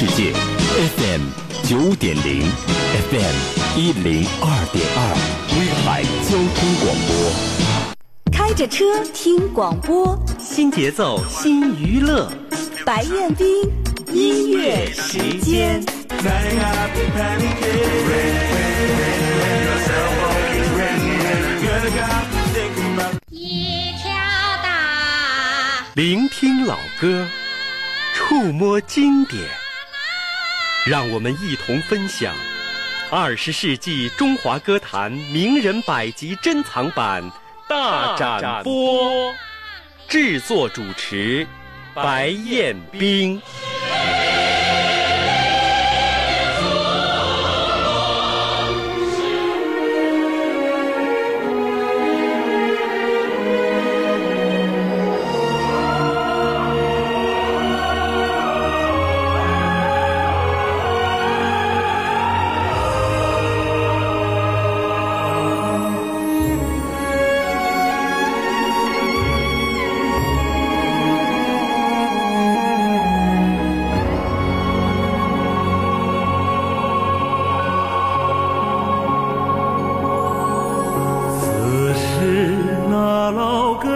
世界，FM 九点零，FM 一零二点二，威海交通广播。开着车听广播，新节奏新娱乐，白彦斌音乐时间。一条大，聆听老歌，触摸经典，让我们一同分享二十世纪中华歌坛名人百集珍藏版大展播。制作主持白彦冰。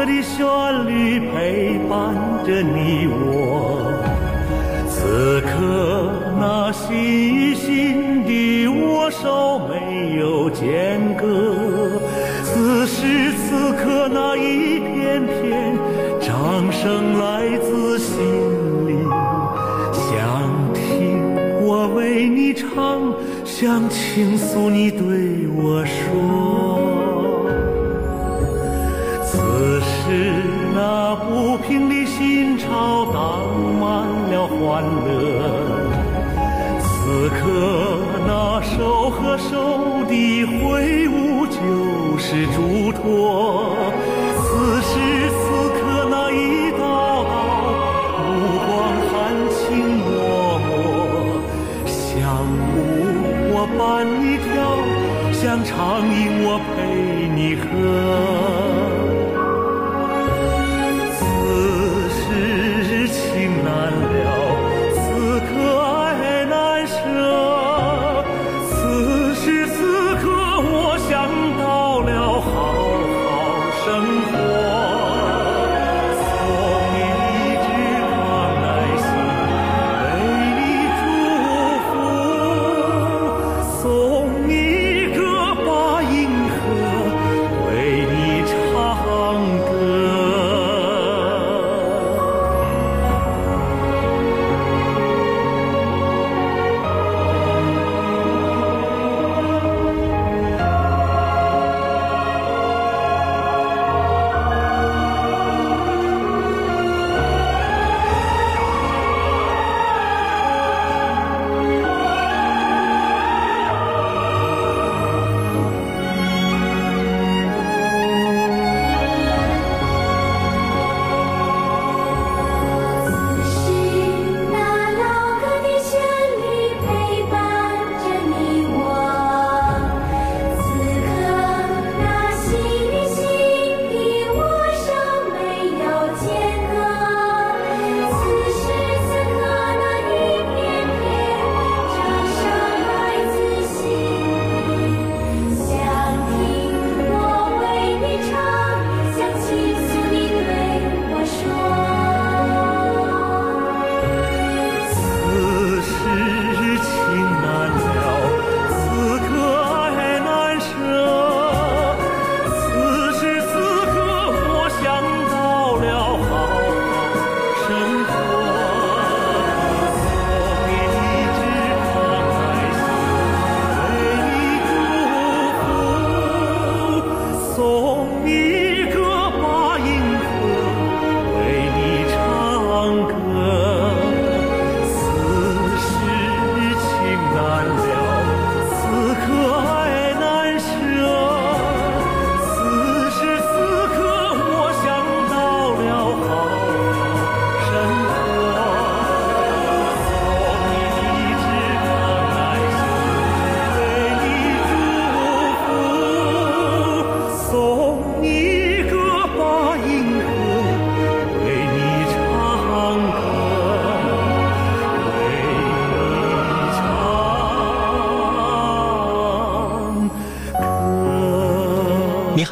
的旋律陪伴着你我，此刻那心与心的握手没有间隔，此时此刻那一片片掌声来自心里，想听我为你唱，想倾诉你对我说。平的心潮荡满了欢乐，此刻那手和手的挥舞就是嘱托。此时此刻那一道道目光含情脉脉，像舞我伴你跳，像长吟我陪你喝。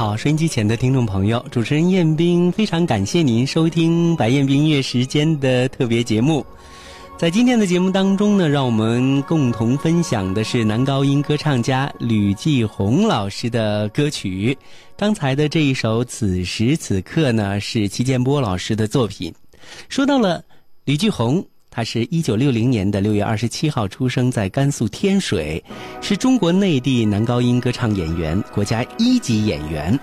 好，收音机前的听众朋友，主持人彦斌非常感谢您收听白彦斌音乐时间的特别节目。在今天的节目当中呢，让我们共同分享的是男高音歌唱家吕继红老师的歌曲。刚才的这一首《此时此刻》呢，是齐建波老师的作品。说到了吕继红。他是一九六零年的六月二十七号出生在甘肃天水，是中国内地男高音歌唱演员，国家一级演员。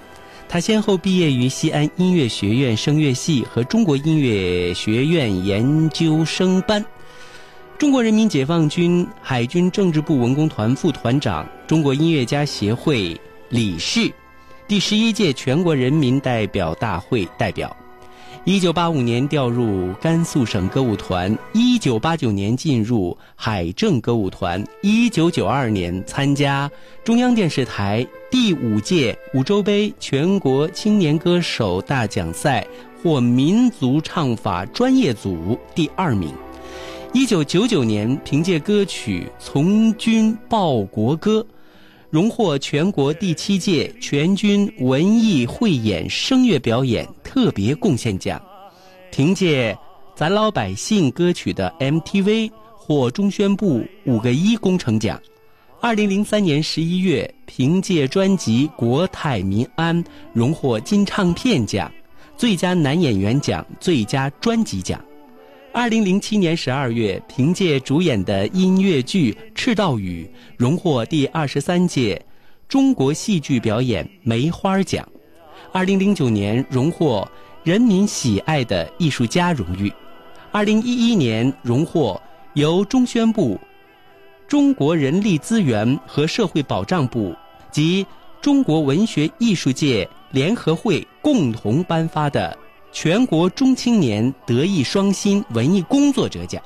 他先后毕业于西安音乐学院声乐系和中国音乐学院研究生班，中国人民解放军海军政治部文工团副团长，中国音乐家协会理事，第十一届全国人民代表大会代表。一九八五年调入甘肃省歌舞团，一九八九年进入海政歌舞团，一九九二年参加中央电视台第五届五洲杯全国青年歌手大奖赛，获民族唱法专业组第二名。一九九九年凭借歌曲《从军报国歌》。荣获全国第七届全军文艺汇演声乐表演特别贡献奖，凭借《咱老百姓》歌曲的 MTV 获中宣部五个一工程奖。二零零三年十一月，凭借专辑《国泰民安》荣获金唱片奖、最佳男演员奖、最佳专辑奖。二零零七年十二月，凭借主演的音乐剧《赤道雨》，荣获第二十三届中国戏剧表演梅花奖。二零零九年，荣获人民喜爱的艺术家荣誉。二零一一年，荣获由中宣部、中国人力资源和社会保障部及中国文学艺术界联合会共同颁发的。全国中青年德艺双馨文艺工作者奖。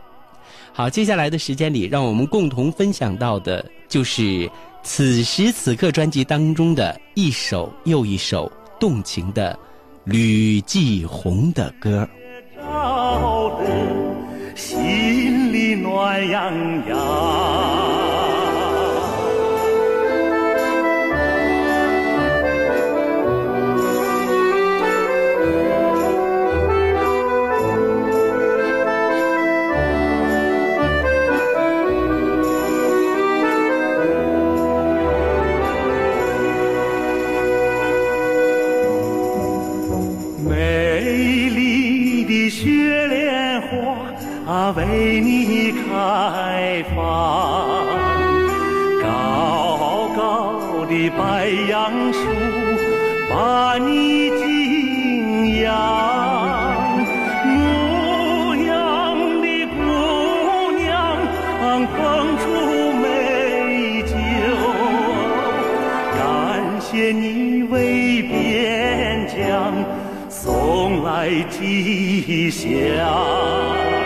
好，接下来的时间里，让我们共同分享到的就是此时此刻专辑当中的一首又一首动情的吕继红的歌。心里暖洋洋。雪莲花为你开放，高高的白杨树把你敬仰，来吉祥。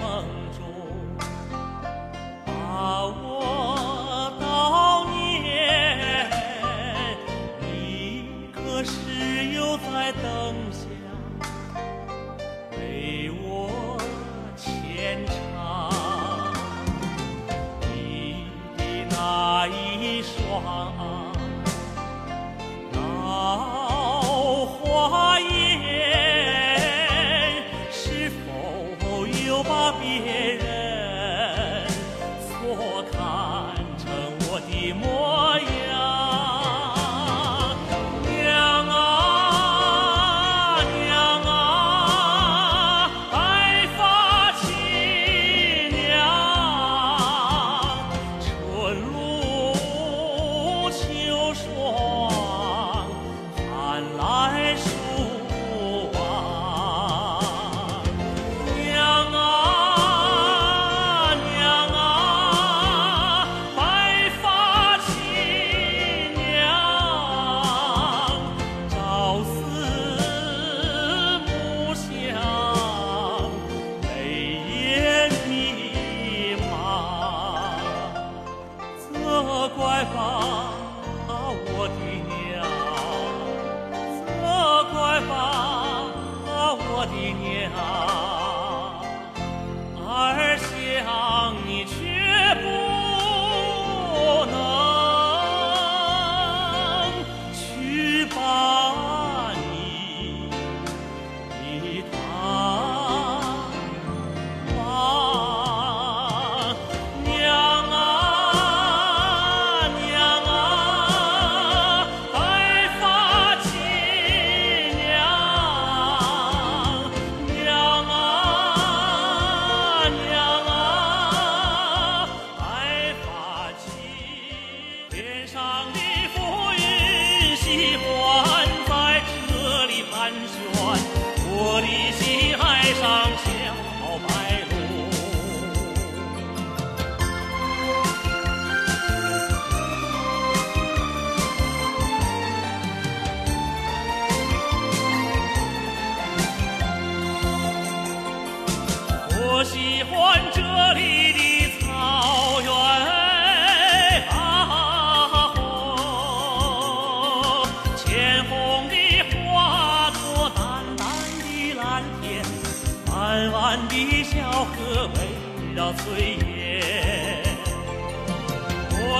梦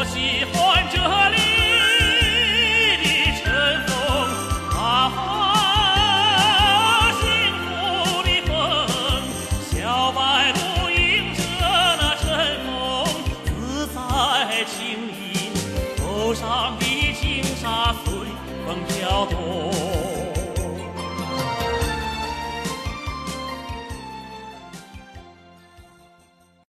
我